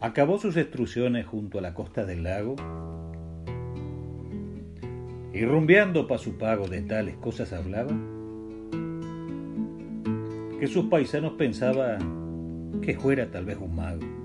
acabó sus extrusiones junto a la costa del lago y rumbeando pa' su pago de tales cosas hablaba que sus paisanos pensaban que fuera tal vez un mago.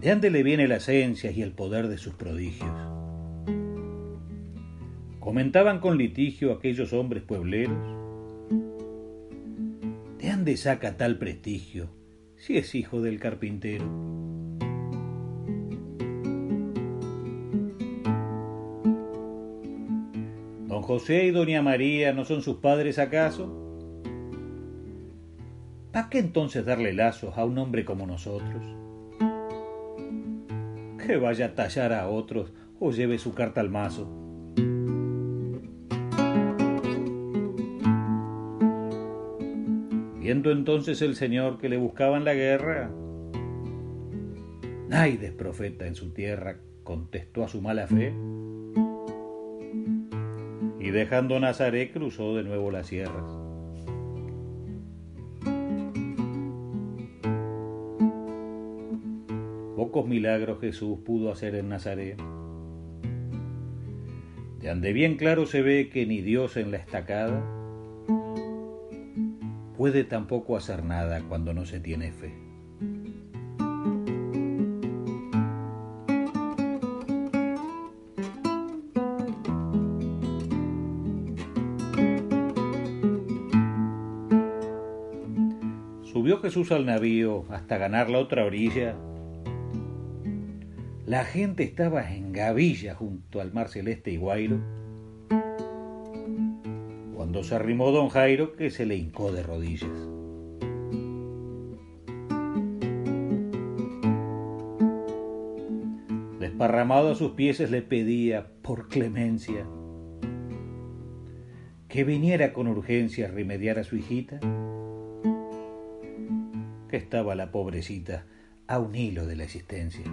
¿De dónde le viene la esencia y el poder de sus prodigios? Comentaban con litigio aquellos hombres puebleros. ¿De dónde saca tal prestigio si es hijo del carpintero? Don José y Doña María no son sus padres acaso? ¿Para qué entonces darle lazos a un hombre como nosotros? Que vaya a tallar a otros o lleve su carta al mazo. Viendo entonces el Señor que le buscaban la guerra, Naides profeta en su tierra contestó a su mala fe y dejando Nazaret cruzó de nuevo las sierras. Pocos milagros Jesús pudo hacer en Nazaret. De ande bien claro se ve que ni Dios en la estacada puede tampoco hacer nada cuando no se tiene fe. Subió Jesús al navío hasta ganar la otra orilla. La gente estaba en gavilla junto al mar celeste y Guairo cuando se arrimó don Jairo que se le hincó de rodillas. Desparramado a sus pies le pedía por clemencia que viniera con urgencia a remediar a su hijita, que estaba la pobrecita a un hilo de la existencia.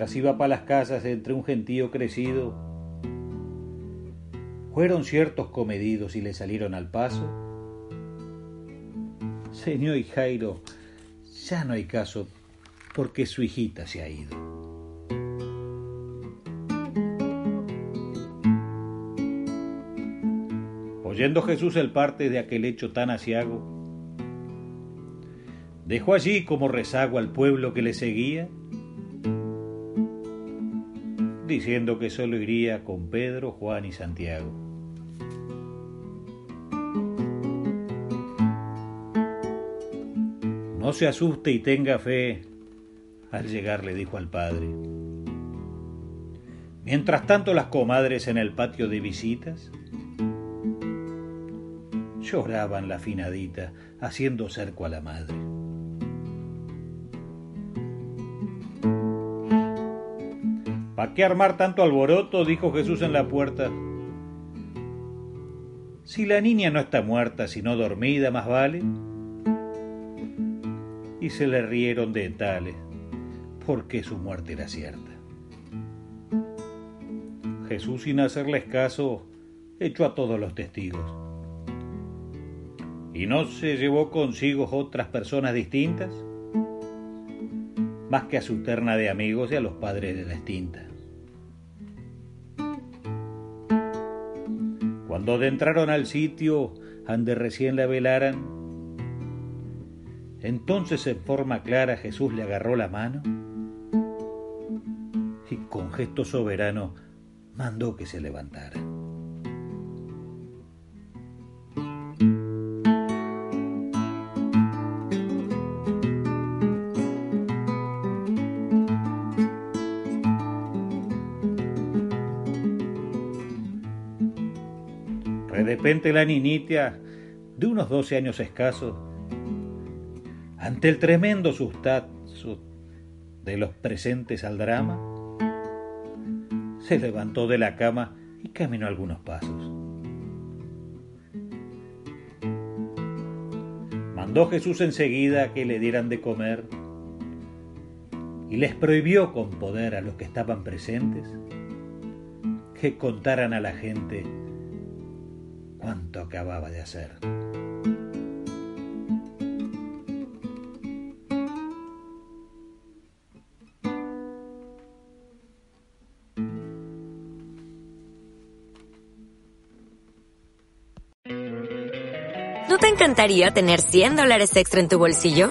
Mientras iba para las casas entre un gentío crecido, fueron ciertos comedidos y le salieron al paso. Señor y Jairo, ya no hay caso porque su hijita se ha ido. Oyendo Jesús el parte de aquel hecho tan asiago, dejó allí como rezago al pueblo que le seguía diciendo que solo iría con Pedro, Juan y Santiago. No se asuste y tenga fe, al llegar le dijo al padre. Mientras tanto las comadres en el patio de visitas lloraban la finadita haciendo cerco a la madre. ¿Para qué armar tanto alboroto? dijo Jesús en la puerta. Si la niña no está muerta, sino dormida, más vale. Y se le rieron de tales, porque su muerte era cierta. Jesús, sin hacerles caso, echó a todos los testigos. ¿Y no se llevó consigo otras personas distintas? Más que a su terna de amigos y a los padres de la extinta. Cuando adentraron al sitio ande recién la velaran, entonces en forma clara Jesús le agarró la mano y con gesto soberano mandó que se levantara. De repente la niñita, de unos doce años escasos, ante el tremendo sustazo de los presentes al drama, se levantó de la cama y caminó algunos pasos. Mandó Jesús enseguida que le dieran de comer y les prohibió con poder a los que estaban presentes que contaran a la gente cuánto acababa de hacer. ¿No te encantaría tener 100 dólares extra en tu bolsillo?